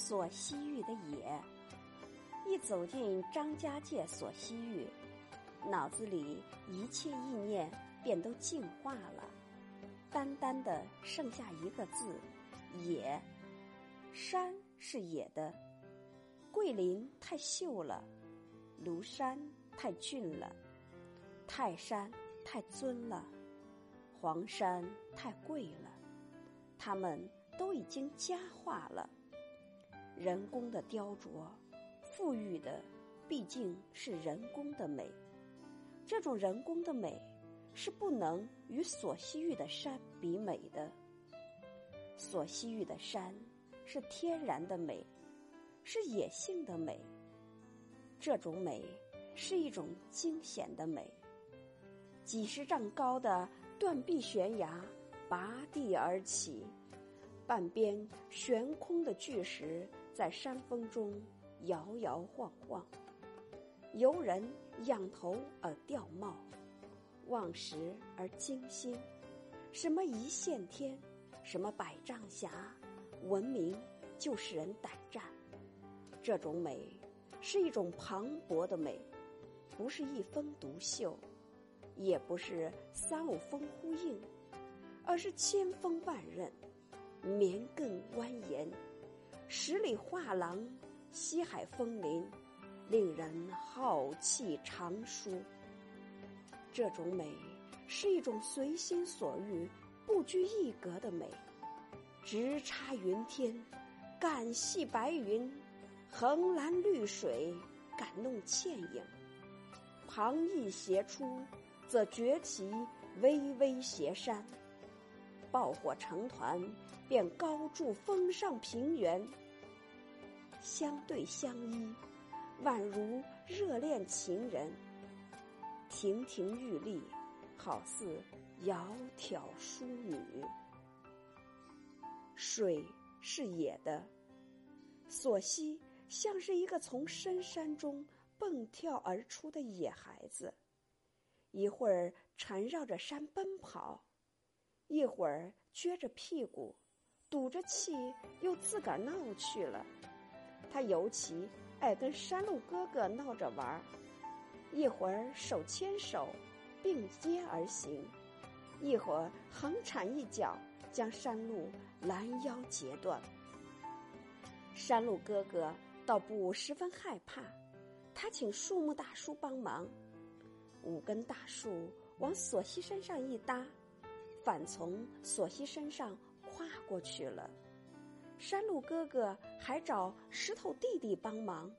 所西域的野，一走进张家界所西域，脑子里一切意念便都净化了，单单的剩下一个字：野。山是野的，桂林太秀了，庐山太俊了，泰山太尊了，黄山太贵了，他们都已经佳化了。人工的雕琢，富裕的毕竟是人工的美。这种人工的美，是不能与所西域的山比美的。所西域的山是天然的美，是野性的美。这种美是一种惊险的美。几十丈高的断壁悬崖拔地而起，半边悬空的巨石。在山峰中摇摇晃晃，游人仰头而掉帽，望时而惊心。什么一线天，什么百丈峡，闻名就使人胆战。这种美是一种磅礴的美，不是一峰独秀，也不是三五峰呼应，而是千峰万仞，绵亘蜿蜒。十里画廊，西海风林，令人浩气长舒。这种美是一种随心所欲、不拘一格的美，直插云天，感系白云，横拦绿水，感弄倩影。旁逸斜出，则绝其巍巍斜山。爆火成团，便高筑峰上平原。相对相依，宛如热恋情人。亭亭玉立，好似窈窕淑女。水是野的，索溪像是一个从深山中蹦跳而出的野孩子，一会儿缠绕着山奔跑。一会儿撅着屁股，赌着气，又自个儿闹去了。他尤其爱跟山路哥哥闹着玩儿，一会儿手牵手，并肩而行；一会儿横铲一脚，将山路拦腰截断。山路哥哥倒不十分害怕，他请树木大叔帮忙，五根大树往索西身上一搭。反从索西身上跨过去了，山路哥哥还找石头弟弟帮忙，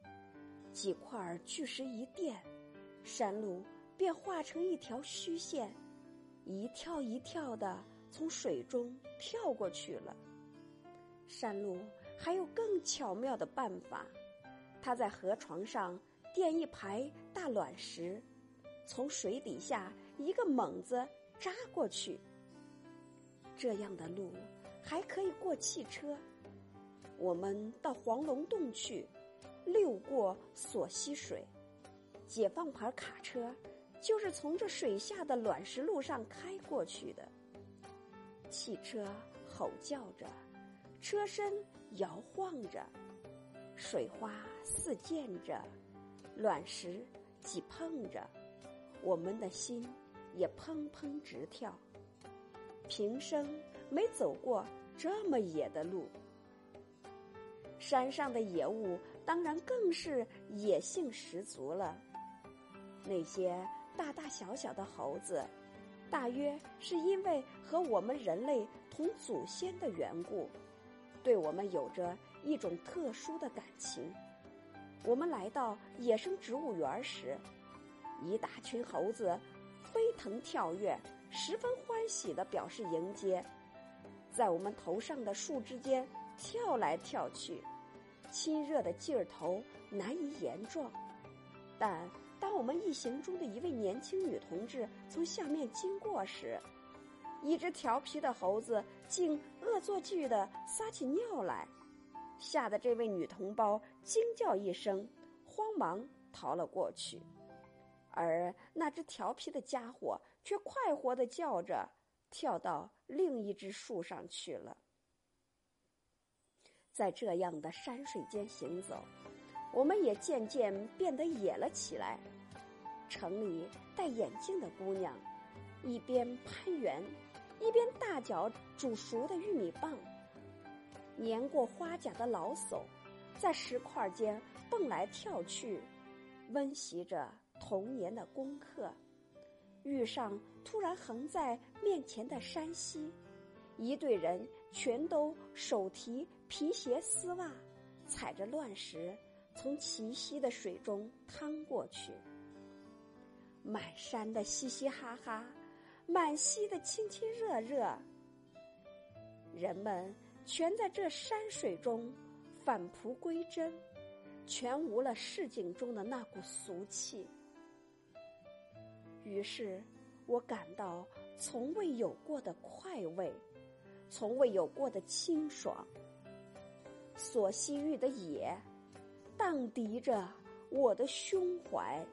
几块巨石一垫，山路便化成一条虚线，一跳一跳的从水中跳过去了。山路还有更巧妙的办法，他在河床上垫一排大卵石，从水底下一个猛子扎过去。这样的路还可以过汽车。我们到黄龙洞去，溜过索溪水，解放牌卡车就是从这水下的卵石路上开过去的。汽车吼叫着，车身摇晃着，水花四溅着，卵石挤碰着，我们的心也砰砰直跳。平生没走过这么野的路，山上的野物当然更是野性十足了。那些大大小小的猴子，大约是因为和我们人类同祖先的缘故，对我们有着一种特殊的感情。我们来到野生植物园时，一大群猴子飞腾跳跃。十分欢喜的表示迎接，在我们头上的树枝间跳来跳去，亲热的劲儿头难以言状。但当我们一行中的一位年轻女同志从下面经过时，一只调皮的猴子竟恶作剧的撒起尿来，吓得这位女同胞惊叫一声，慌忙逃了过去。而那只调皮的家伙却快活的叫着，跳到另一只树上去了。在这样的山水间行走，我们也渐渐变得野了起来。城里戴眼镜的姑娘，一边攀援，一边大嚼煮熟的玉米棒；年过花甲的老叟，在石块间蹦来跳去，温习着童年的功课。遇上突然横在面前的山溪，一队人全都手提皮鞋丝袜，踩着乱石从齐溪的水中趟过去。满山的嘻嘻哈哈，满溪的亲亲热热，人们全在这山水中返璞归真，全无了市井中的那股俗气。于是，我感到从未有过的快慰，从未有过的清爽。所西域的野，荡涤着我的胸怀。